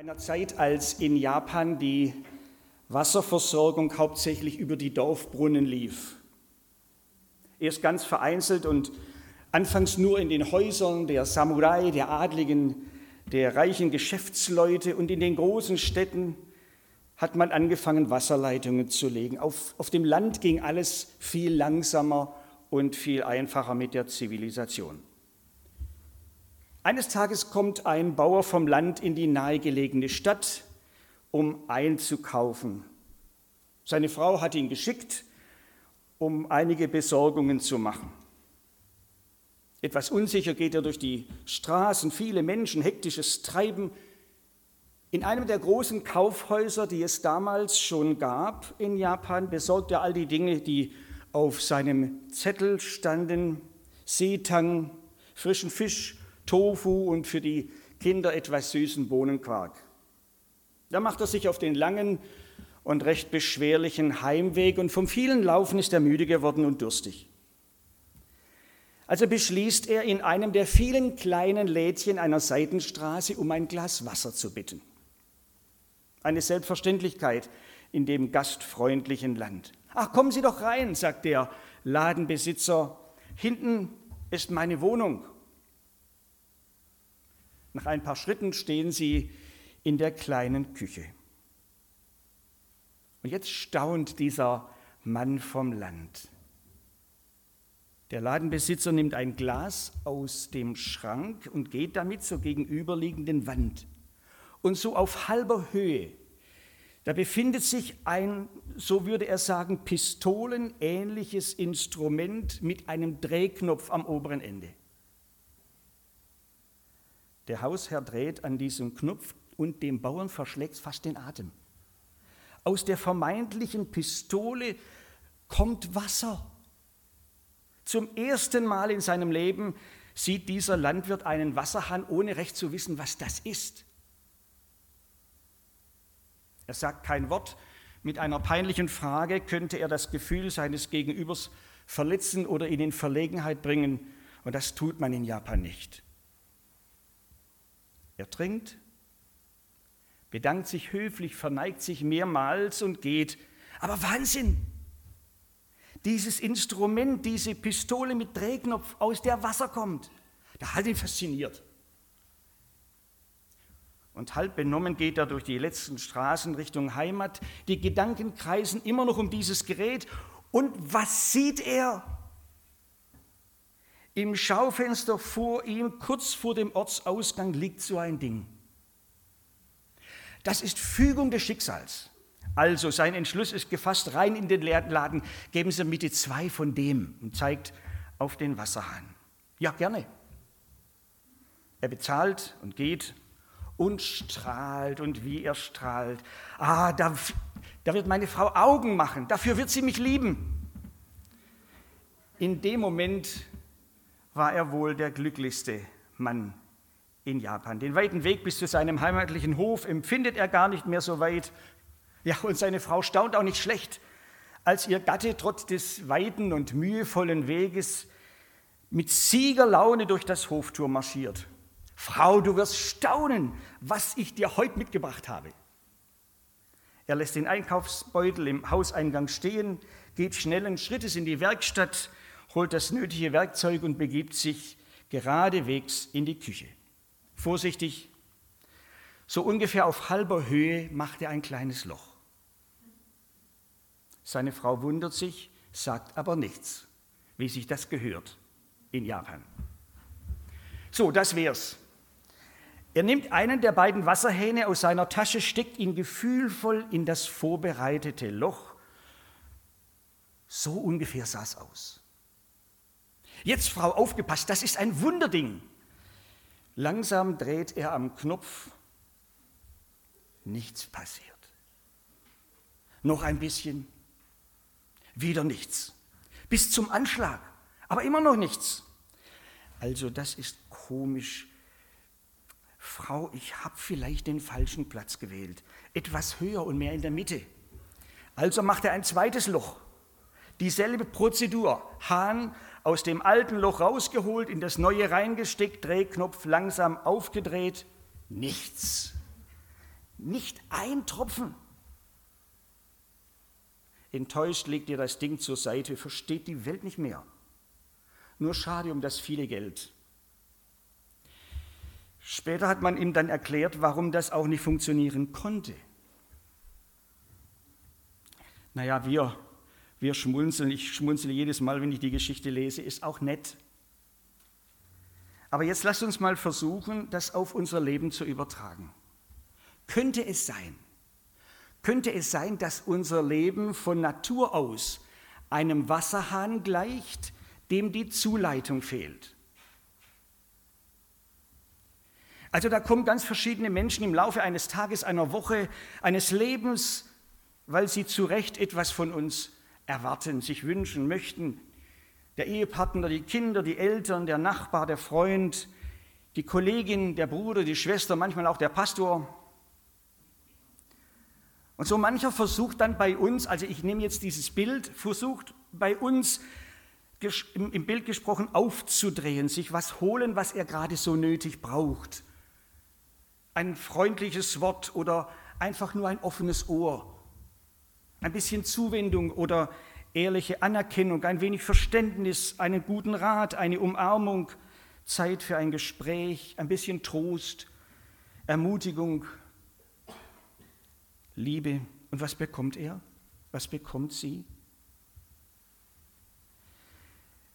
einer Zeit, als in Japan die Wasserversorgung hauptsächlich über die Dorfbrunnen lief. Erst ganz vereinzelt und anfangs nur in den Häusern der Samurai, der Adligen, der reichen Geschäftsleute und in den großen Städten hat man angefangen, Wasserleitungen zu legen. Auf, auf dem Land ging alles viel langsamer und viel einfacher mit der Zivilisation. Eines Tages kommt ein Bauer vom Land in die nahegelegene Stadt, um einzukaufen. Seine Frau hat ihn geschickt, um einige Besorgungen zu machen. Etwas unsicher geht er durch die Straßen, viele Menschen, hektisches Treiben. In einem der großen Kaufhäuser, die es damals schon gab in Japan, besorgt er all die Dinge, die auf seinem Zettel standen. Seetang, frischen Fisch, Tofu und für die Kinder etwas süßen Bohnenquark. Da macht er sich auf den langen und recht beschwerlichen Heimweg und vom vielen Laufen ist er müde geworden und durstig. Also beschließt er, in einem der vielen kleinen Lädchen einer Seitenstraße um ein Glas Wasser zu bitten. Eine Selbstverständlichkeit in dem gastfreundlichen Land. Ach, kommen Sie doch rein, sagt der Ladenbesitzer. Hinten ist meine Wohnung. Nach ein paar Schritten stehen sie in der kleinen Küche. Und jetzt staunt dieser Mann vom Land. Der Ladenbesitzer nimmt ein Glas aus dem Schrank und geht damit zur gegenüberliegenden Wand. Und so auf halber Höhe, da befindet sich ein, so würde er sagen, pistolenähnliches Instrument mit einem Drehknopf am oberen Ende. Der Hausherr dreht an diesem Knopf und dem Bauern verschlägt fast den Atem. Aus der vermeintlichen Pistole kommt Wasser. Zum ersten Mal in seinem Leben sieht dieser Landwirt einen Wasserhahn, ohne recht zu wissen, was das ist. Er sagt kein Wort. Mit einer peinlichen Frage könnte er das Gefühl seines Gegenübers verletzen oder ihn in Verlegenheit bringen. Und das tut man in Japan nicht. Er trinkt, bedankt sich höflich, verneigt sich mehrmals und geht. Aber Wahnsinn! Dieses Instrument, diese Pistole mit Drehknopf, aus der Wasser kommt, da hat ihn fasziniert. Und halb benommen geht er durch die letzten Straßen Richtung Heimat. Die Gedanken kreisen immer noch um dieses Gerät. Und was sieht er? Im Schaufenster vor ihm, kurz vor dem Ortsausgang, liegt so ein Ding. Das ist Fügung des Schicksals. Also sein Entschluss ist gefasst, rein in den Laden, geben Sie Mitte zwei von dem und zeigt auf den Wasserhahn. Ja, gerne. Er bezahlt und geht und strahlt und wie er strahlt. Ah, da, da wird meine Frau Augen machen, dafür wird sie mich lieben. In dem Moment war er wohl der glücklichste Mann in Japan. Den weiten Weg bis zu seinem heimatlichen Hof empfindet er gar nicht mehr so weit. Ja, und seine Frau staunt auch nicht schlecht, als ihr Gatte trotz des weiten und mühevollen Weges mit Siegerlaune durch das Hoftor marschiert. Frau, du wirst staunen, was ich dir heute mitgebracht habe. Er lässt den Einkaufsbeutel im Hauseingang stehen, geht schnellen Schrittes in die Werkstatt holt das nötige Werkzeug und begibt sich geradewegs in die Küche. Vorsichtig, so ungefähr auf halber Höhe macht er ein kleines Loch. Seine Frau wundert sich, sagt aber nichts, wie sich das gehört in Japan. So, das wär's. Er nimmt einen der beiden Wasserhähne aus seiner Tasche, steckt ihn gefühlvoll in das vorbereitete Loch. So ungefähr sah es aus. Jetzt, Frau, aufgepasst, das ist ein Wunderding. Langsam dreht er am Knopf. Nichts passiert. Noch ein bisschen. Wieder nichts. Bis zum Anschlag. Aber immer noch nichts. Also das ist komisch. Frau, ich habe vielleicht den falschen Platz gewählt. Etwas höher und mehr in der Mitte. Also macht er ein zweites Loch. Dieselbe Prozedur. Hahn aus dem alten Loch rausgeholt, in das neue reingesteckt, Drehknopf langsam aufgedreht. Nichts. Nicht ein Tropfen. Enttäuscht legt ihr das Ding zur Seite, versteht die Welt nicht mehr. Nur schade um das viele Geld. Später hat man ihm dann erklärt, warum das auch nicht funktionieren konnte. Naja, wir, wir schmunzeln, ich schmunzle jedes Mal, wenn ich die Geschichte lese, ist auch nett. Aber jetzt lasst uns mal versuchen, das auf unser Leben zu übertragen. Könnte es sein, könnte es sein, dass unser Leben von Natur aus einem Wasserhahn gleicht, dem die Zuleitung fehlt? Also da kommen ganz verschiedene Menschen im Laufe eines Tages, einer Woche, eines Lebens, weil sie zu Recht etwas von uns erwarten, sich wünschen möchten. Der Ehepartner, die Kinder, die Eltern, der Nachbar, der Freund, die Kollegin, der Bruder, die Schwester, manchmal auch der Pastor. Und so mancher versucht dann bei uns, also ich nehme jetzt dieses Bild, versucht bei uns im Bild gesprochen aufzudrehen, sich was holen, was er gerade so nötig braucht ein freundliches Wort oder einfach nur ein offenes Ohr, ein bisschen Zuwendung oder ehrliche Anerkennung, ein wenig Verständnis, einen guten Rat, eine Umarmung, Zeit für ein Gespräch, ein bisschen Trost, Ermutigung, Liebe. Und was bekommt er? Was bekommt sie?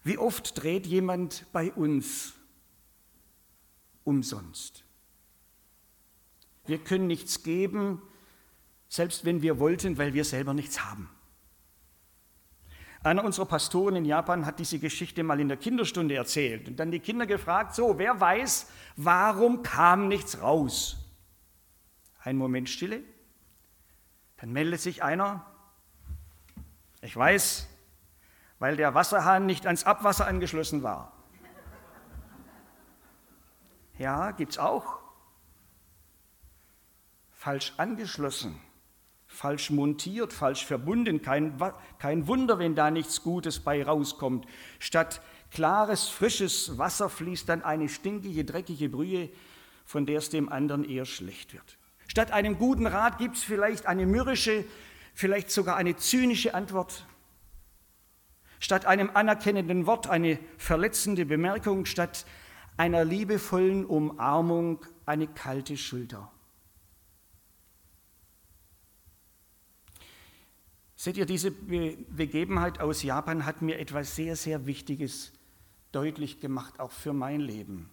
Wie oft dreht jemand bei uns umsonst? Wir können nichts geben, selbst wenn wir wollten, weil wir selber nichts haben. Einer unserer Pastoren in Japan hat diese Geschichte mal in der Kinderstunde erzählt und dann die Kinder gefragt, so, wer weiß, warum kam nichts raus? Ein Moment Stille, dann meldet sich einer, ich weiß, weil der Wasserhahn nicht ans Abwasser angeschlossen war. Ja, gibt's auch falsch angeschlossen, falsch montiert, falsch verbunden. Kein, kein Wunder, wenn da nichts Gutes bei rauskommt. Statt klares, frisches Wasser fließt dann eine stinkige, dreckige Brühe, von der es dem anderen eher schlecht wird. Statt einem guten Rat gibt es vielleicht eine mürrische, vielleicht sogar eine zynische Antwort. Statt einem anerkennenden Wort eine verletzende Bemerkung, statt einer liebevollen Umarmung eine kalte Schulter. Seht ihr, diese Begebenheit aus Japan hat mir etwas sehr, sehr Wichtiges deutlich gemacht, auch für mein Leben.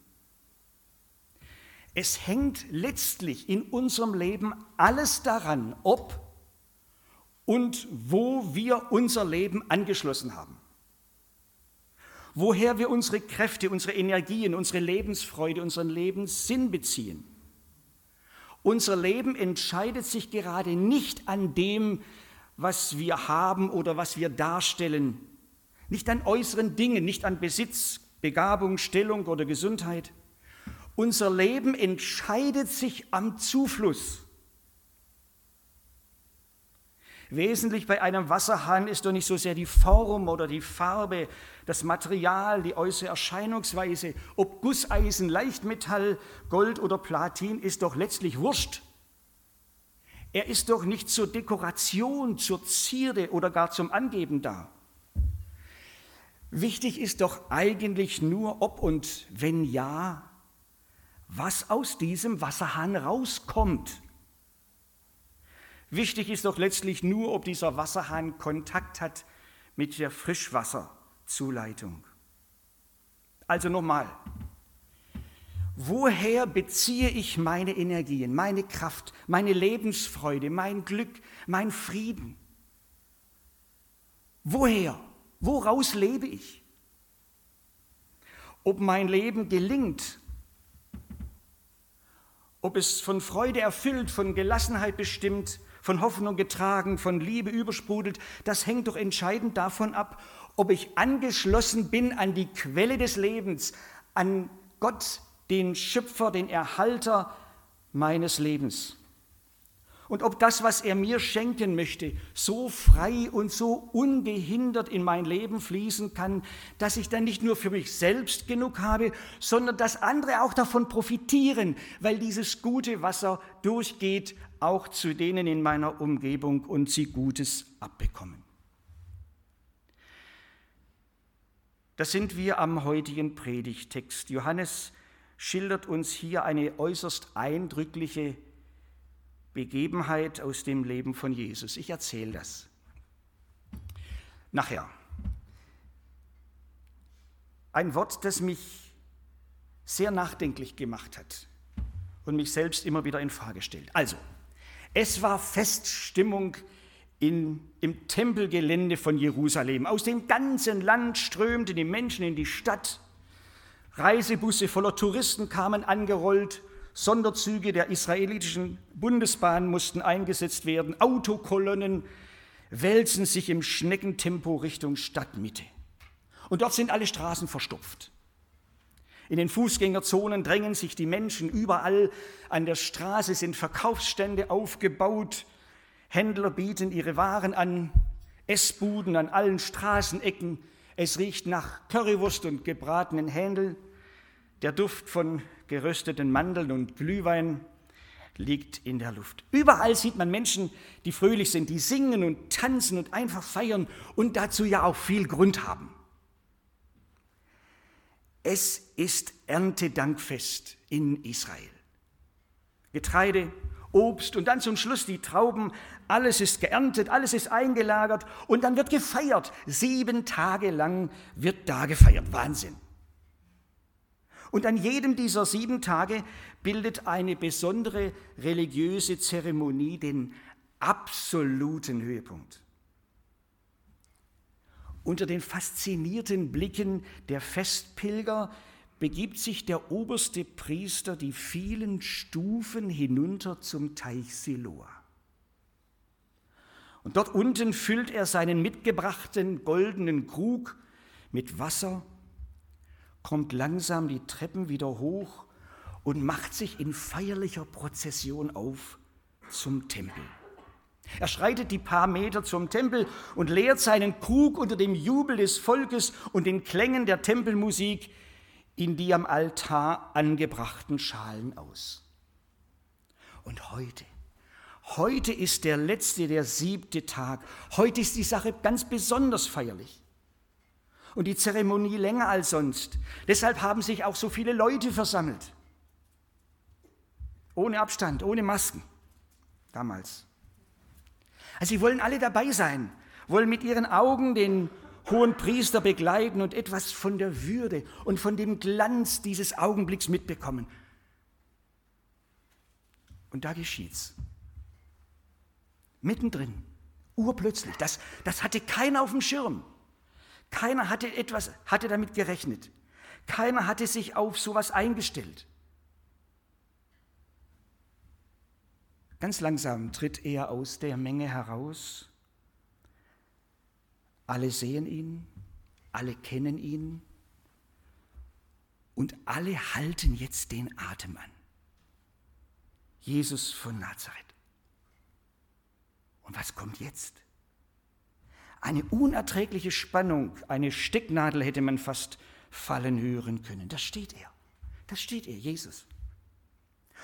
Es hängt letztlich in unserem Leben alles daran, ob und wo wir unser Leben angeschlossen haben. Woher wir unsere Kräfte, unsere Energien, unsere Lebensfreude, unseren Lebenssinn beziehen. Unser Leben entscheidet sich gerade nicht an dem, was wir haben oder was wir darstellen, nicht an äußeren Dingen, nicht an Besitz, Begabung, Stellung oder Gesundheit. Unser Leben entscheidet sich am Zufluss. Wesentlich bei einem Wasserhahn ist doch nicht so sehr die Form oder die Farbe, das Material, die äußere Erscheinungsweise. Ob Gusseisen, Leichtmetall, Gold oder Platin ist doch letztlich wurscht. Er ist doch nicht zur Dekoration, zur Zierde oder gar zum Angeben da. Wichtig ist doch eigentlich nur, ob und wenn ja, was aus diesem Wasserhahn rauskommt. Wichtig ist doch letztlich nur, ob dieser Wasserhahn Kontakt hat mit der Frischwasserzuleitung. Also nochmal, Woher beziehe ich meine Energien, meine Kraft, meine Lebensfreude, mein Glück, mein Frieden? Woher? Woraus lebe ich? Ob mein Leben gelingt, ob es von Freude erfüllt, von Gelassenheit bestimmt, von Hoffnung getragen, von Liebe übersprudelt, das hängt doch entscheidend davon ab, ob ich angeschlossen bin an die Quelle des Lebens, an Gott, den Schöpfer, den Erhalter meines Lebens. und ob das, was er mir schenken möchte, so frei und so ungehindert in mein Leben fließen kann, dass ich dann nicht nur für mich selbst genug habe, sondern dass andere auch davon profitieren, weil dieses gute Wasser durchgeht auch zu denen in meiner Umgebung und sie Gutes abbekommen. Das sind wir am heutigen Predigtext. Johannes schildert uns hier eine äußerst eindrückliche Begebenheit aus dem Leben von Jesus. Ich erzähle das. Nachher. Ein Wort, das mich sehr nachdenklich gemacht hat und mich selbst immer wieder in Frage stellt. Also, es war Feststimmung in, im Tempelgelände von Jerusalem. Aus dem ganzen Land strömten die Menschen in die Stadt. Reisebusse voller Touristen kamen angerollt Sonderzüge der israelitischen Bundesbahn mussten eingesetzt werden. Autokolonnen wälzen sich im Schneckentempo Richtung Stadtmitte. Und dort sind alle Straßen verstopft. In den Fußgängerzonen drängen sich die Menschen überall. An der Straße sind Verkaufsstände aufgebaut. Händler bieten ihre Waren an. Essbuden an allen Straßenecken. Es riecht nach Currywurst und gebratenen Hähndeln. Der Duft von gerösteten Mandeln und Glühwein liegt in der Luft. Überall sieht man Menschen, die fröhlich sind, die singen und tanzen und einfach feiern und dazu ja auch viel Grund haben. Es ist Erntedankfest in Israel. Getreide, Obst und dann zum Schluss die Trauben. Alles ist geerntet, alles ist eingelagert und dann wird gefeiert. Sieben Tage lang wird da gefeiert. Wahnsinn. Und an jedem dieser sieben Tage bildet eine besondere religiöse Zeremonie den absoluten Höhepunkt. Unter den faszinierten Blicken der Festpilger begibt sich der oberste Priester die vielen Stufen hinunter zum Teich Siloa. Und dort unten füllt er seinen mitgebrachten goldenen Krug mit Wasser kommt langsam die Treppen wieder hoch und macht sich in feierlicher Prozession auf zum Tempel. Er schreitet die paar Meter zum Tempel und leert seinen Krug unter dem Jubel des Volkes und den Klängen der Tempelmusik in die am Altar angebrachten Schalen aus. Und heute, heute ist der letzte, der siebte Tag. Heute ist die Sache ganz besonders feierlich und die Zeremonie länger als sonst. Deshalb haben sich auch so viele Leute versammelt. Ohne Abstand, ohne Masken. Damals. Also sie wollen alle dabei sein, wollen mit ihren Augen den hohen Priester begleiten und etwas von der Würde und von dem Glanz dieses Augenblicks mitbekommen. Und da geschieht's. Mittendrin, urplötzlich. Das, das hatte keiner auf dem Schirm. Keiner hatte etwas, hatte damit gerechnet. Keiner hatte sich auf sowas eingestellt. Ganz langsam tritt er aus der Menge heraus. Alle sehen ihn, alle kennen ihn und alle halten jetzt den Atem an. Jesus von Nazareth. Und was kommt jetzt? Eine unerträgliche Spannung, eine Stecknadel hätte man fast fallen hören können. Da steht er. Da steht er, Jesus.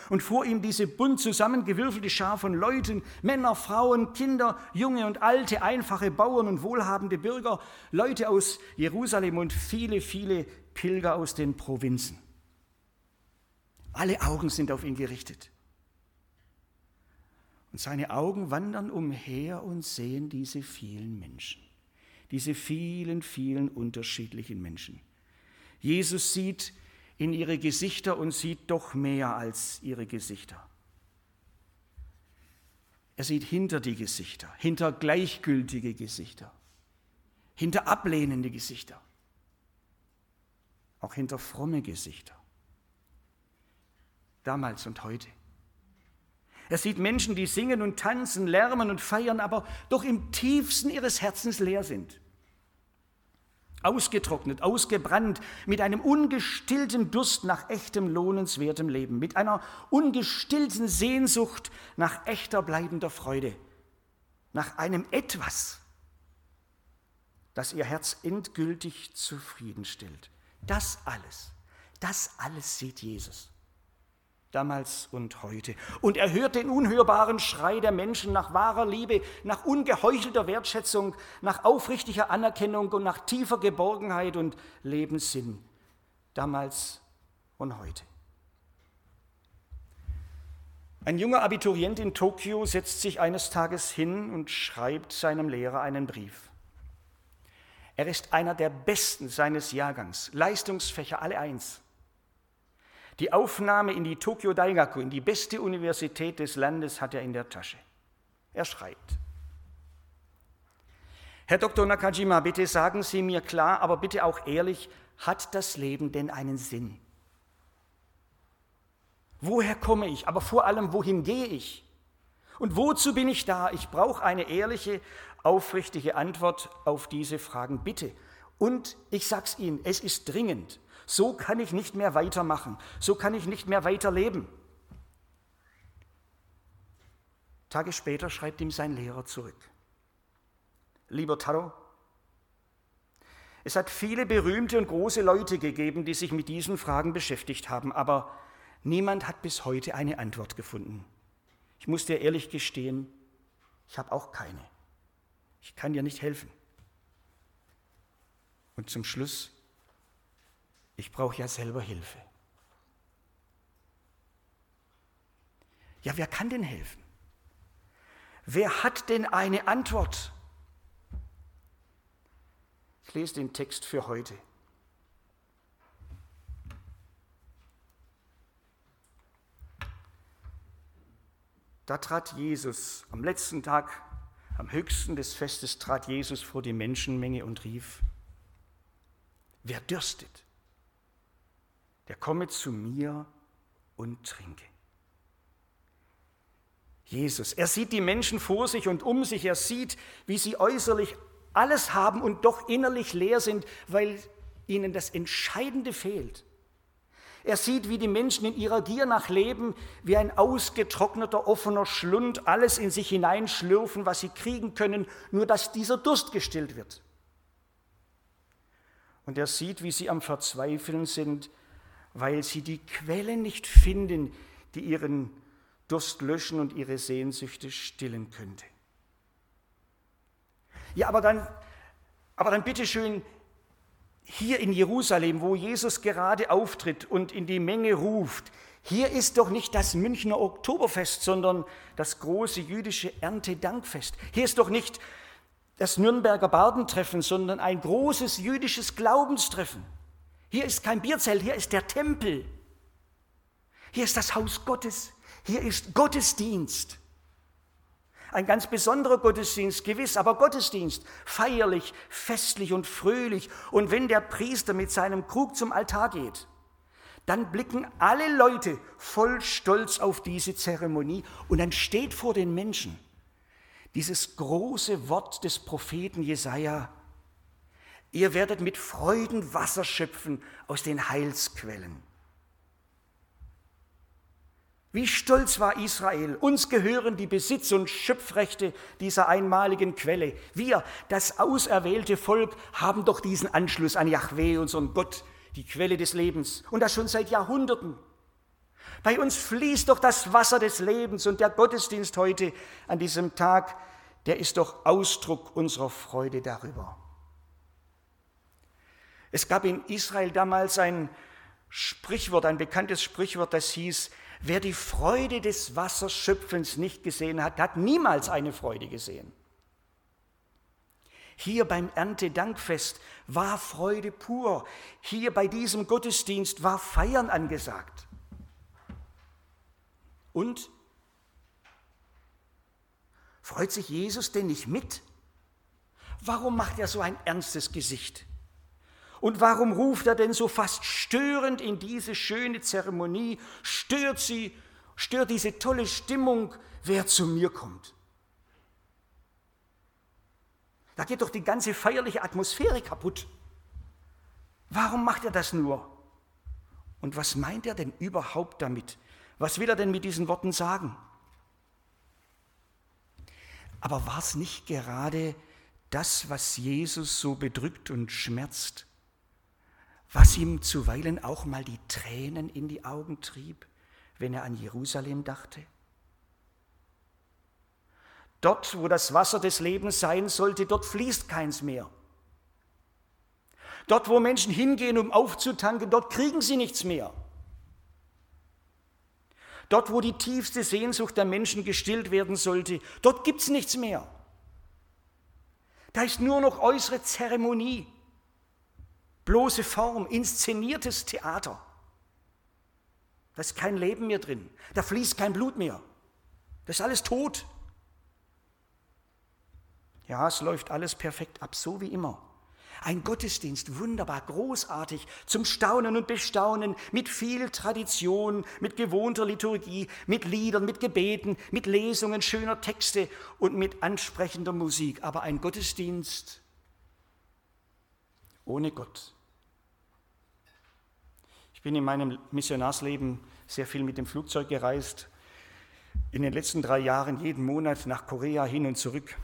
Und vor ihm diese bunt zusammengewürfelte Schar von Leuten, Männer, Frauen, Kinder, junge und alte, einfache Bauern und wohlhabende Bürger, Leute aus Jerusalem und viele, viele Pilger aus den Provinzen. Alle Augen sind auf ihn gerichtet. Und seine Augen wandern umher und sehen diese vielen Menschen, diese vielen, vielen unterschiedlichen Menschen. Jesus sieht in ihre Gesichter und sieht doch mehr als ihre Gesichter. Er sieht hinter die Gesichter, hinter gleichgültige Gesichter, hinter ablehnende Gesichter, auch hinter fromme Gesichter. Damals und heute. Er sieht Menschen, die singen und tanzen, lärmen und feiern, aber doch im tiefsten ihres Herzens leer sind. Ausgetrocknet, ausgebrannt, mit einem ungestillten Durst nach echtem, lohnenswertem Leben, mit einer ungestillten Sehnsucht nach echter, bleibender Freude, nach einem etwas, das ihr Herz endgültig zufriedenstellt. Das alles, das alles sieht Jesus damals und heute. Und er hört den unhörbaren Schrei der Menschen nach wahrer Liebe, nach ungeheuchelter Wertschätzung, nach aufrichtiger Anerkennung und nach tiefer Geborgenheit und Lebenssinn, damals und heute. Ein junger Abiturient in Tokio setzt sich eines Tages hin und schreibt seinem Lehrer einen Brief. Er ist einer der Besten seines Jahrgangs, Leistungsfächer alle eins. Die Aufnahme in die Tokyo Daigaku, in die beste Universität des Landes, hat er in der Tasche. Er schreibt. Herr Dr. Nakajima, bitte sagen Sie mir klar, aber bitte auch ehrlich, hat das Leben denn einen Sinn? Woher komme ich? Aber vor allem, wohin gehe ich? Und wozu bin ich da? Ich brauche eine ehrliche, aufrichtige Antwort auf diese Fragen, bitte. Und ich sage es Ihnen, es ist dringend. So kann ich nicht mehr weitermachen. So kann ich nicht mehr weiterleben. Tage später schreibt ihm sein Lehrer zurück. Lieber Taro, es hat viele berühmte und große Leute gegeben, die sich mit diesen Fragen beschäftigt haben, aber niemand hat bis heute eine Antwort gefunden. Ich muss dir ehrlich gestehen, ich habe auch keine. Ich kann dir nicht helfen. Und zum Schluss ich brauche ja selber Hilfe. Ja, wer kann denn helfen? Wer hat denn eine Antwort? Ich lese den Text für heute. Da trat Jesus, am letzten Tag, am höchsten des Festes, trat Jesus vor die Menschenmenge und rief, wer dürstet, der komme zu mir und trinke. Jesus, er sieht die Menschen vor sich und um sich, er sieht, wie sie äußerlich alles haben und doch innerlich leer sind, weil ihnen das Entscheidende fehlt. Er sieht, wie die Menschen in ihrer Gier nach Leben wie ein ausgetrockneter, offener Schlund alles in sich hineinschlürfen, was sie kriegen können, nur dass dieser Durst gestillt wird. Und er sieht, wie sie am Verzweifeln sind, weil sie die Quelle nicht finden, die ihren Durst löschen und ihre Sehnsüchte stillen könnte. Ja, aber dann, aber dann bitteschön, hier in Jerusalem, wo Jesus gerade auftritt und in die Menge ruft, hier ist doch nicht das Münchner Oktoberfest, sondern das große jüdische Erntedankfest. Hier ist doch nicht das Nürnberger Bardentreffen, sondern ein großes jüdisches Glaubenstreffen. Hier ist kein Bierzelt, hier ist der Tempel. Hier ist das Haus Gottes. Hier ist Gottesdienst. Ein ganz besonderer Gottesdienst, gewiss, aber Gottesdienst, feierlich, festlich und fröhlich. Und wenn der Priester mit seinem Krug zum Altar geht, dann blicken alle Leute voll Stolz auf diese Zeremonie und dann steht vor den Menschen dieses große Wort des Propheten Jesaja: Ihr werdet mit Freuden Wasser schöpfen aus den Heilsquellen. Wie stolz war Israel. Uns gehören die Besitz- und Schöpfrechte dieser einmaligen Quelle. Wir, das auserwählte Volk, haben doch diesen Anschluss an Yahweh, unseren Gott, die Quelle des Lebens. Und das schon seit Jahrhunderten. Bei uns fließt doch das Wasser des Lebens und der Gottesdienst heute an diesem Tag, der ist doch Ausdruck unserer Freude darüber. Es gab in Israel damals ein Sprichwort, ein bekanntes Sprichwort, das hieß, wer die Freude des Wasserschöpfens nicht gesehen hat, hat niemals eine Freude gesehen. Hier beim Erntedankfest war Freude pur. Hier bei diesem Gottesdienst war Feiern angesagt. Und freut sich Jesus denn nicht mit? Warum macht er so ein ernstes Gesicht? Und warum ruft er denn so fast störend in diese schöne Zeremonie, stört sie, stört diese tolle Stimmung, wer zu mir kommt? Da geht doch die ganze feierliche Atmosphäre kaputt. Warum macht er das nur? Und was meint er denn überhaupt damit? Was will er denn mit diesen Worten sagen? Aber war es nicht gerade das, was Jesus so bedrückt und schmerzt, was ihm zuweilen auch mal die Tränen in die Augen trieb, wenn er an Jerusalem dachte? Dort, wo das Wasser des Lebens sein sollte, dort fließt keins mehr. Dort, wo Menschen hingehen, um aufzutanken, dort kriegen sie nichts mehr. Dort, wo die tiefste Sehnsucht der Menschen gestillt werden sollte, dort gibt es nichts mehr. Da ist nur noch äußere Zeremonie, bloße Form, inszeniertes Theater. Da ist kein Leben mehr drin, da fließt kein Blut mehr. Das ist alles tot. Ja, es läuft alles perfekt ab, so wie immer. Ein Gottesdienst, wunderbar, großartig, zum Staunen und Bestaunen, mit viel Tradition, mit gewohnter Liturgie, mit Liedern, mit Gebeten, mit Lesungen schöner Texte und mit ansprechender Musik. Aber ein Gottesdienst ohne Gott. Ich bin in meinem Missionarsleben sehr viel mit dem Flugzeug gereist. In den letzten drei Jahren jeden Monat nach Korea hin und zurück.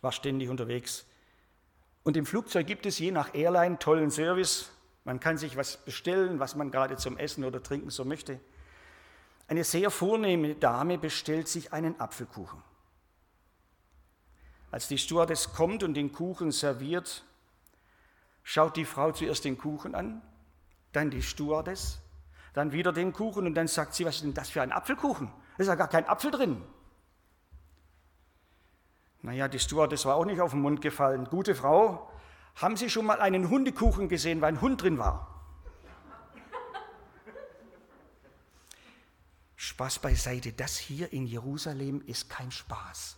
War ständig unterwegs. Und im Flugzeug gibt es je nach Airline tollen Service. Man kann sich was bestellen, was man gerade zum Essen oder Trinken so möchte. Eine sehr vornehme Dame bestellt sich einen Apfelkuchen. Als die Stewardess kommt und den Kuchen serviert, schaut die Frau zuerst den Kuchen an, dann die Stewardess, dann wieder den Kuchen und dann sagt sie, was ist denn das für ein Apfelkuchen? Da ist ja gar kein Apfel drin. Naja, die Stewardess war auch nicht auf den Mund gefallen. Gute Frau, haben Sie schon mal einen Hundekuchen gesehen, weil ein Hund drin war? Spaß beiseite, das hier in Jerusalem ist kein Spaß.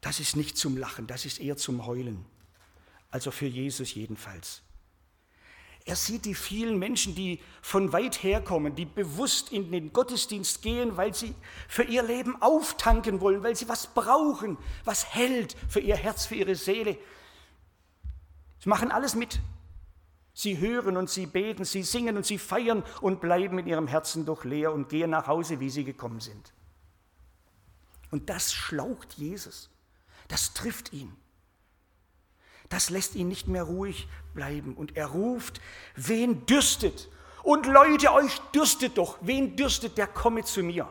Das ist nicht zum Lachen, das ist eher zum Heulen. Also für Jesus jedenfalls. Er sieht die vielen Menschen, die von weit her kommen, die bewusst in den Gottesdienst gehen, weil sie für ihr Leben auftanken wollen, weil sie was brauchen, was hält für ihr Herz, für ihre Seele. Sie machen alles mit. Sie hören und sie beten, sie singen und sie feiern und bleiben in ihrem Herzen doch leer und gehen nach Hause, wie sie gekommen sind. Und das schlaucht Jesus. Das trifft ihn. Das lässt ihn nicht mehr ruhig bleiben. Und er ruft, wen dürstet? Und Leute, euch dürstet doch. Wen dürstet, der komme zu mir.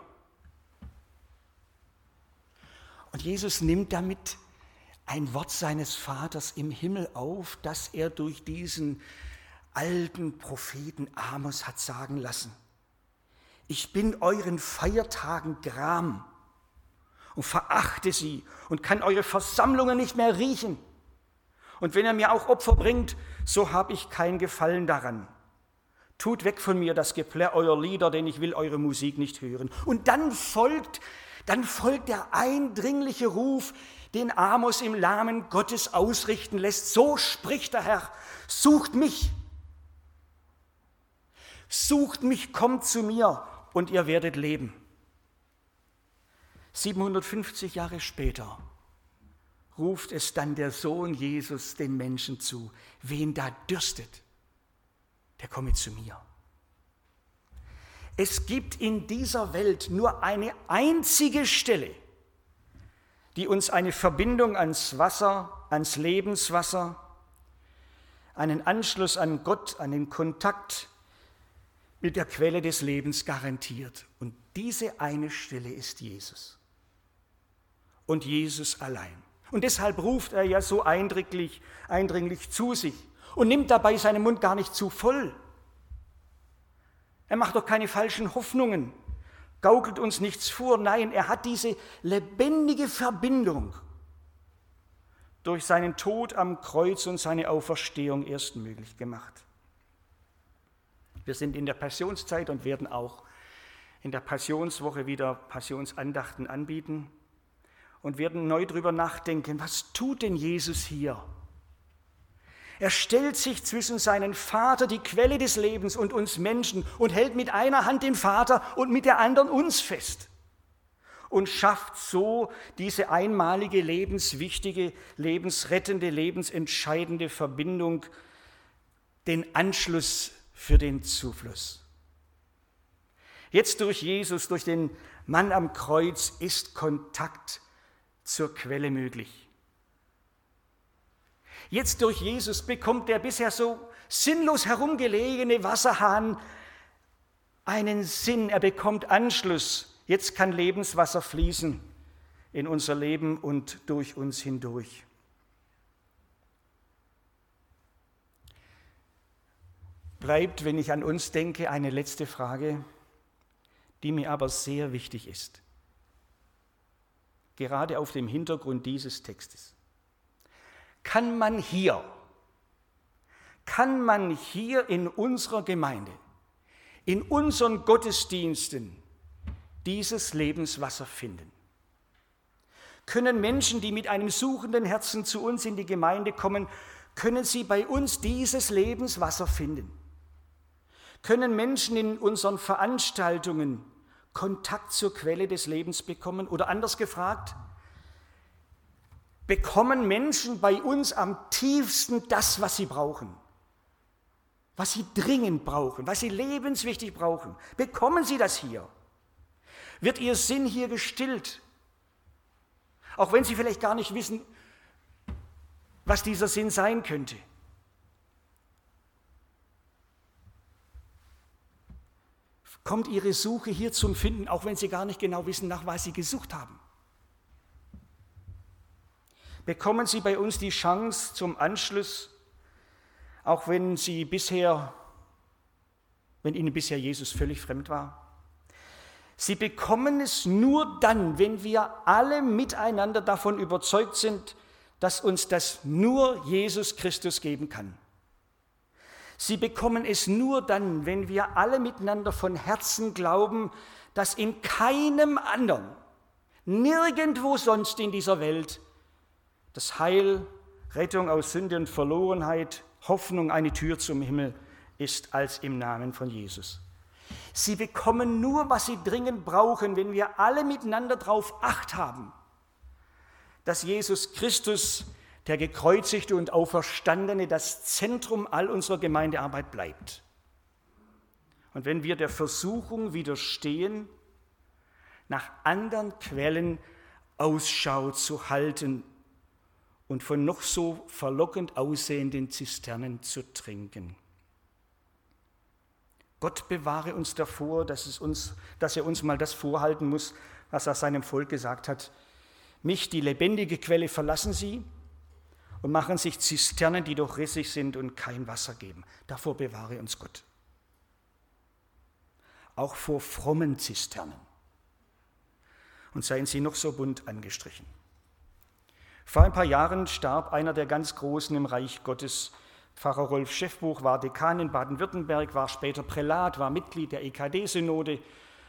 Und Jesus nimmt damit ein Wort seines Vaters im Himmel auf, das er durch diesen alten Propheten Amos hat sagen lassen. Ich bin euren Feiertagen gram und verachte sie und kann eure Versammlungen nicht mehr riechen. Und wenn er mir auch Opfer bringt, so habe ich kein Gefallen daran. Tut weg von mir das Geplär eurer Lieder, denn ich will eure Musik nicht hören. Und dann folgt, dann folgt der eindringliche Ruf, den Amos im Namen Gottes ausrichten lässt. So spricht der Herr, sucht mich. Sucht mich, kommt zu mir und ihr werdet leben. 750 Jahre später ruft es dann der Sohn Jesus den Menschen zu. Wen da dürstet, der komme zu mir. Es gibt in dieser Welt nur eine einzige Stelle, die uns eine Verbindung ans Wasser, ans Lebenswasser, einen Anschluss an Gott, einen Kontakt mit der Quelle des Lebens garantiert. Und diese eine Stelle ist Jesus. Und Jesus allein. Und deshalb ruft er ja so eindringlich, eindringlich zu sich und nimmt dabei seinen Mund gar nicht zu voll. Er macht doch keine falschen Hoffnungen, gaukelt uns nichts vor. Nein, er hat diese lebendige Verbindung durch seinen Tod am Kreuz und seine Auferstehung erst möglich gemacht. Wir sind in der Passionszeit und werden auch in der Passionswoche wieder Passionsandachten anbieten und werden neu darüber nachdenken, was tut denn Jesus hier? Er stellt sich zwischen seinen Vater, die Quelle des Lebens, und uns Menschen und hält mit einer Hand den Vater und mit der anderen uns fest und schafft so diese einmalige lebenswichtige, lebensrettende, lebensentscheidende Verbindung den Anschluss für den Zufluss. Jetzt durch Jesus, durch den Mann am Kreuz ist Kontakt zur Quelle möglich. Jetzt durch Jesus bekommt der bisher so sinnlos herumgelegene Wasserhahn einen Sinn, er bekommt Anschluss. Jetzt kann Lebenswasser fließen in unser Leben und durch uns hindurch. Bleibt, wenn ich an uns denke, eine letzte Frage, die mir aber sehr wichtig ist, gerade auf dem Hintergrund dieses Textes. Kann man hier, kann man hier in unserer Gemeinde, in unseren Gottesdiensten dieses Lebenswasser finden? Können Menschen, die mit einem suchenden Herzen zu uns in die Gemeinde kommen, können sie bei uns dieses Lebenswasser finden? Können Menschen in unseren Veranstaltungen Kontakt zur Quelle des Lebens bekommen? Oder anders gefragt, bekommen Menschen bei uns am tiefsten das, was sie brauchen? Was sie dringend brauchen, was sie lebenswichtig brauchen? Bekommen sie das hier? Wird ihr Sinn hier gestillt? Auch wenn sie vielleicht gar nicht wissen, was dieser Sinn sein könnte. Kommt ihre Suche hier zum Finden, auch wenn sie gar nicht genau wissen, nach was sie gesucht haben. Bekommen sie bei uns die Chance zum Anschluss, auch wenn sie bisher, wenn ihnen bisher Jesus völlig fremd war? Sie bekommen es nur dann, wenn wir alle miteinander davon überzeugt sind, dass uns das nur Jesus Christus geben kann. Sie bekommen es nur dann, wenn wir alle miteinander von Herzen glauben, dass in keinem anderen, nirgendwo sonst in dieser Welt das Heil, Rettung aus Sünde und Verlorenheit, Hoffnung, eine Tür zum Himmel ist als im Namen von Jesus. Sie bekommen nur, was sie dringend brauchen, wenn wir alle miteinander darauf acht haben, dass Jesus Christus, der gekreuzigte und auferstandene, das Zentrum all unserer Gemeindearbeit bleibt. Und wenn wir der Versuchung widerstehen, nach anderen Quellen Ausschau zu halten und von noch so verlockend aussehenden Zisternen zu trinken. Gott bewahre uns davor, dass, uns, dass er uns mal das vorhalten muss, was er seinem Volk gesagt hat. Mich, die lebendige Quelle, verlassen sie und machen sich Zisternen, die doch rissig sind und kein Wasser geben. Davor bewahre uns Gott. Auch vor frommen Zisternen. Und seien sie noch so bunt angestrichen. Vor ein paar Jahren starb einer der ganz Großen im Reich Gottes, Pfarrer Rolf Schäffbuch war Dekan in Baden-Württemberg, war später Prälat, war Mitglied der EKD-Synode,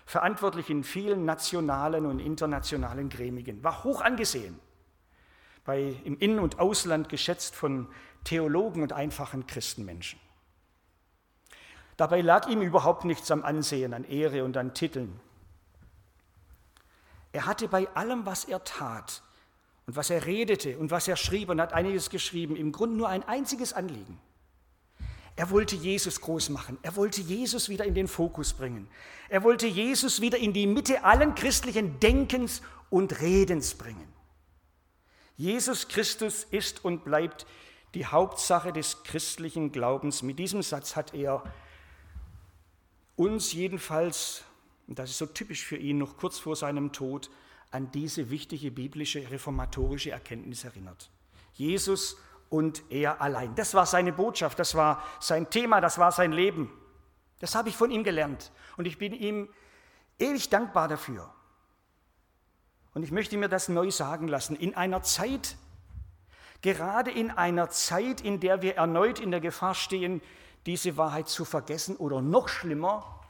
verantwortlich in vielen nationalen und internationalen Gremien, war hoch angesehen, bei, im In- und Ausland geschätzt von Theologen und einfachen Christenmenschen. Dabei lag ihm überhaupt nichts am Ansehen, an Ehre und an Titeln. Er hatte bei allem, was er tat, und was er redete und was er schrieb und hat einiges geschrieben, im Grunde nur ein einziges Anliegen. Er wollte Jesus groß machen. Er wollte Jesus wieder in den Fokus bringen. Er wollte Jesus wieder in die Mitte allen christlichen Denkens und Redens bringen. Jesus Christus ist und bleibt die Hauptsache des christlichen Glaubens. Mit diesem Satz hat er uns jedenfalls, und das ist so typisch für ihn, noch kurz vor seinem Tod an diese wichtige biblische reformatorische Erkenntnis erinnert. Jesus und er allein. Das war seine Botschaft, das war sein Thema, das war sein Leben. Das habe ich von ihm gelernt und ich bin ihm ewig dankbar dafür. Und ich möchte mir das neu sagen lassen. In einer Zeit, gerade in einer Zeit, in der wir erneut in der Gefahr stehen, diese Wahrheit zu vergessen oder noch schlimmer,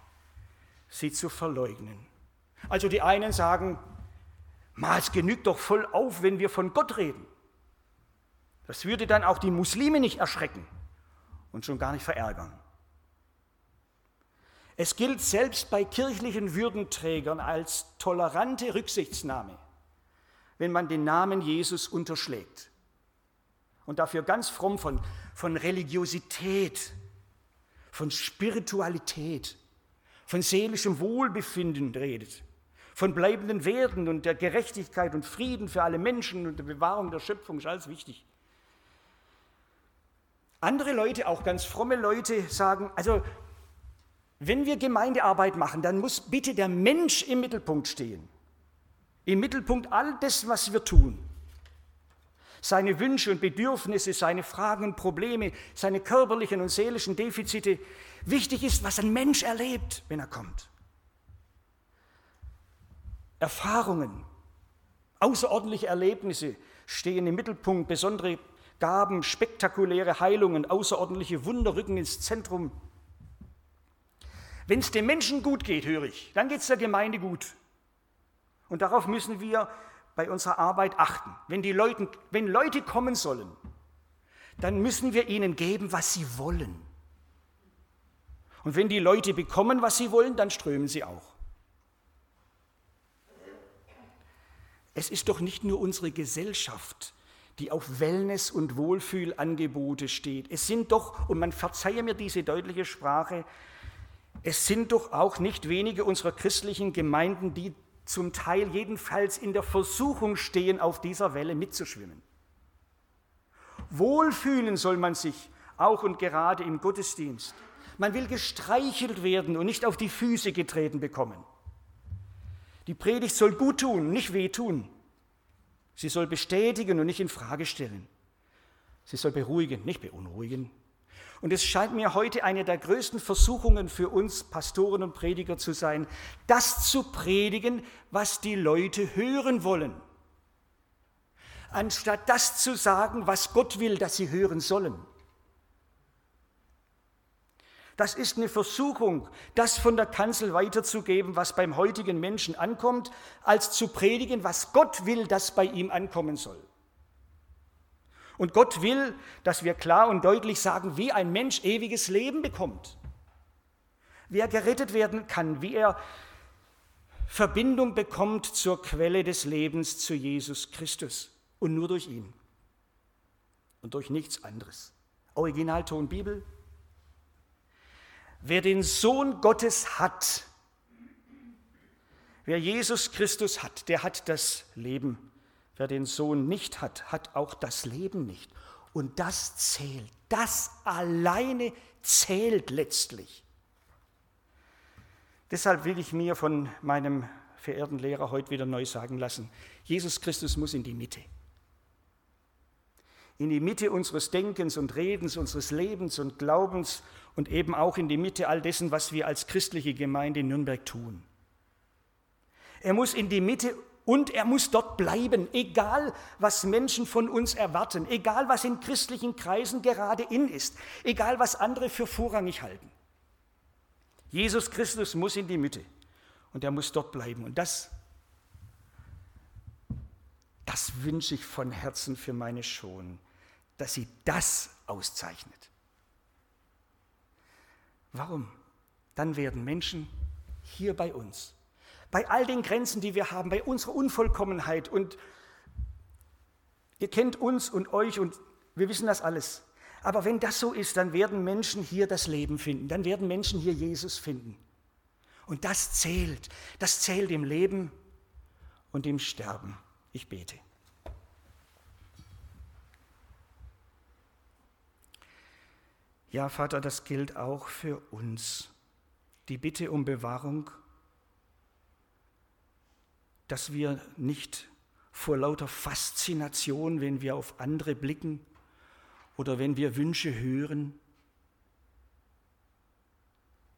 sie zu verleugnen. Also die einen sagen, Mal, es genügt doch voll auf, wenn wir von Gott reden. Das würde dann auch die Muslime nicht erschrecken und schon gar nicht verärgern. Es gilt selbst bei kirchlichen Würdenträgern als tolerante Rücksichtsnahme, wenn man den Namen Jesus unterschlägt und dafür ganz fromm von, von Religiosität von Spiritualität, von seelischem Wohlbefinden redet, von bleibenden Werten und der Gerechtigkeit und Frieden für alle Menschen und der Bewahrung der Schöpfung, ist alles wichtig. Andere Leute, auch ganz fromme Leute, sagen, also wenn wir Gemeindearbeit machen, dann muss bitte der Mensch im Mittelpunkt stehen. Im Mittelpunkt all das, was wir tun. Seine Wünsche und Bedürfnisse, seine Fragen und Probleme, seine körperlichen und seelischen Defizite. Wichtig ist, was ein Mensch erlebt, wenn er kommt. Erfahrungen, außerordentliche Erlebnisse stehen im Mittelpunkt, besondere Gaben, spektakuläre Heilungen, außerordentliche Wunder rücken ins Zentrum. Wenn es dem Menschen gut geht, höre ich, dann geht es der Gemeinde gut. Und darauf müssen wir bei unserer Arbeit achten. Wenn, die Leute, wenn Leute kommen sollen, dann müssen wir ihnen geben, was sie wollen. Und wenn die Leute bekommen, was sie wollen, dann strömen sie auch. Es ist doch nicht nur unsere Gesellschaft, die auf Wellness- und Wohlfühlangebote steht. Es sind doch, und man verzeihe mir diese deutliche Sprache, es sind doch auch nicht wenige unserer christlichen Gemeinden, die zum Teil jedenfalls in der Versuchung stehen, auf dieser Welle mitzuschwimmen. Wohlfühlen soll man sich auch und gerade im Gottesdienst. Man will gestreichelt werden und nicht auf die Füße getreten bekommen. Die Predigt soll gut tun, nicht wehtun. Sie soll bestätigen und nicht in Frage stellen. Sie soll beruhigen, nicht beunruhigen. Und es scheint mir heute eine der größten Versuchungen für uns Pastoren und Prediger zu sein, das zu predigen, was die Leute hören wollen, anstatt das zu sagen, was Gott will, dass sie hören sollen. Das ist eine Versuchung, das von der Kanzel weiterzugeben, was beim heutigen Menschen ankommt, als zu predigen, was Gott will, dass bei ihm ankommen soll. Und Gott will, dass wir klar und deutlich sagen, wie ein Mensch ewiges Leben bekommt, wie er gerettet werden kann, wie er Verbindung bekommt zur Quelle des Lebens, zu Jesus Christus. Und nur durch ihn und durch nichts anderes. Originalton Bibel, Wer den Sohn Gottes hat, wer Jesus Christus hat, der hat das Leben. Wer den Sohn nicht hat, hat auch das Leben nicht. Und das zählt. Das alleine zählt letztlich. Deshalb will ich mir von meinem verehrten Lehrer heute wieder neu sagen lassen, Jesus Christus muss in die Mitte in die Mitte unseres Denkens und Redens, unseres Lebens und Glaubens und eben auch in die Mitte all dessen, was wir als christliche Gemeinde in Nürnberg tun. Er muss in die Mitte und er muss dort bleiben, egal was Menschen von uns erwarten, egal was in christlichen Kreisen gerade in ist, egal was andere für vorrangig halten. Jesus Christus muss in die Mitte und er muss dort bleiben. Und das, das wünsche ich von Herzen für meine Schonen dass sie das auszeichnet. Warum? Dann werden Menschen hier bei uns, bei all den Grenzen, die wir haben, bei unserer Unvollkommenheit und ihr kennt uns und euch und wir wissen das alles. Aber wenn das so ist, dann werden Menschen hier das Leben finden, dann werden Menschen hier Jesus finden. Und das zählt, das zählt im Leben und im Sterben. Ich bete. Ja, Vater, das gilt auch für uns. Die Bitte um Bewahrung, dass wir nicht vor lauter Faszination, wenn wir auf andere blicken oder wenn wir Wünsche hören,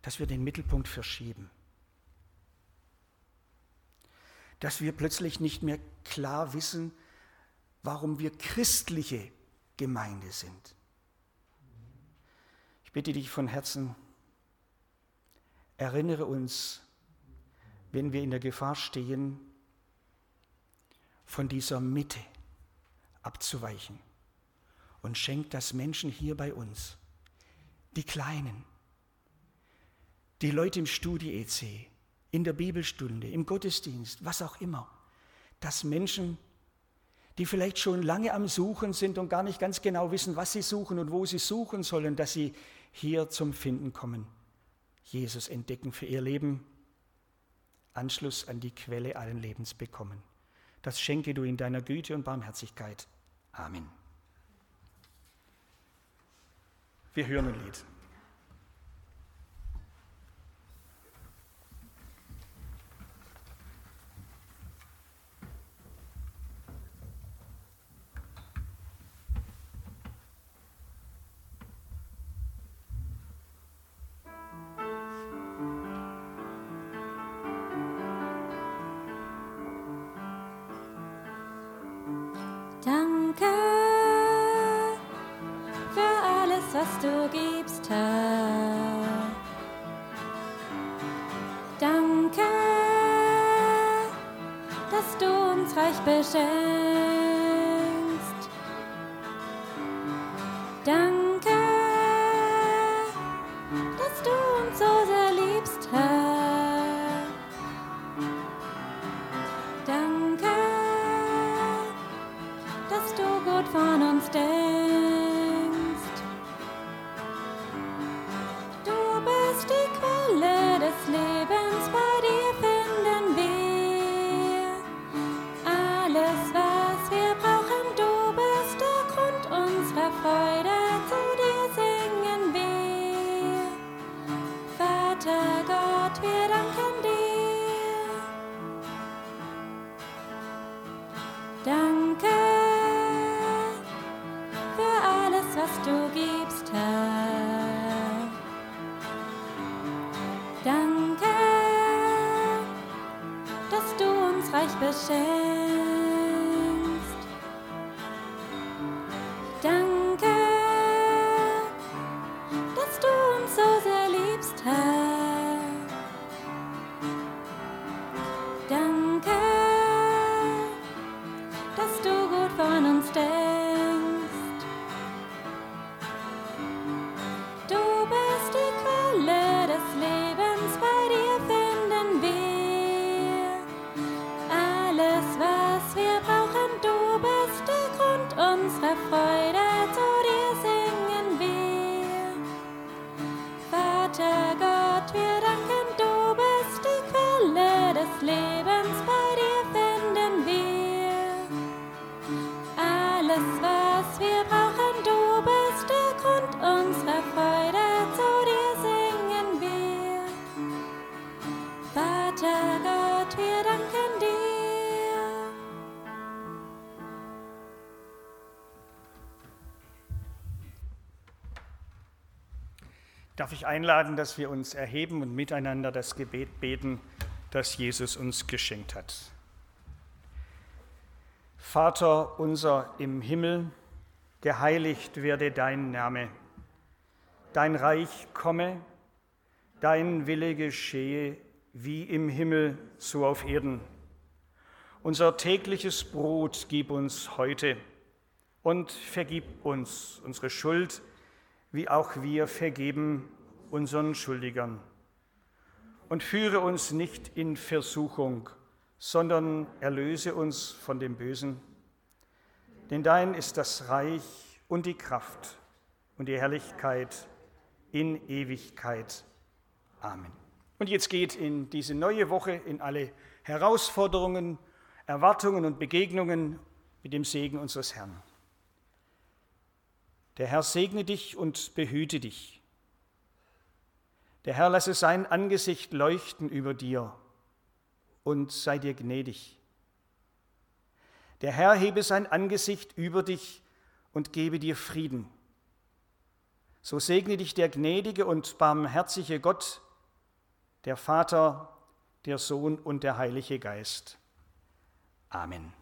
dass wir den Mittelpunkt verschieben. Dass wir plötzlich nicht mehr klar wissen, warum wir christliche Gemeinde sind. Ich bitte dich von Herzen, erinnere uns, wenn wir in der Gefahr stehen, von dieser Mitte abzuweichen und schenk das Menschen hier bei uns, die Kleinen, die Leute im Studie-EC, in der Bibelstunde, im Gottesdienst, was auch immer, dass Menschen die vielleicht schon lange am Suchen sind und gar nicht ganz genau wissen, was sie suchen und wo sie suchen sollen, dass sie hier zum Finden kommen, Jesus entdecken für ihr Leben, Anschluss an die Quelle allen Lebens bekommen. Das schenke du in deiner Güte und Barmherzigkeit. Amen. Wir hören ein Lied. gibst her. Danke, dass du uns reich beschenkst. Danke, darf ich einladen, dass wir uns erheben und miteinander das Gebet beten, das Jesus uns geschenkt hat. Vater unser im Himmel, geheiligt werde dein Name, dein Reich komme, dein Wille geschehe, wie im Himmel, so auf Erden. Unser tägliches Brot gib uns heute und vergib uns unsere Schuld, wie auch wir vergeben unseren Schuldigern. Und führe uns nicht in Versuchung, sondern erlöse uns von dem Bösen. Denn dein ist das Reich und die Kraft und die Herrlichkeit in Ewigkeit. Amen. Und jetzt geht in diese neue Woche in alle Herausforderungen, Erwartungen und Begegnungen mit dem Segen unseres Herrn. Der Herr segne dich und behüte dich. Der Herr lasse sein Angesicht leuchten über dir und sei dir gnädig. Der Herr hebe sein Angesicht über dich und gebe dir Frieden. So segne dich der gnädige und barmherzige Gott, der Vater, der Sohn und der Heilige Geist. Amen.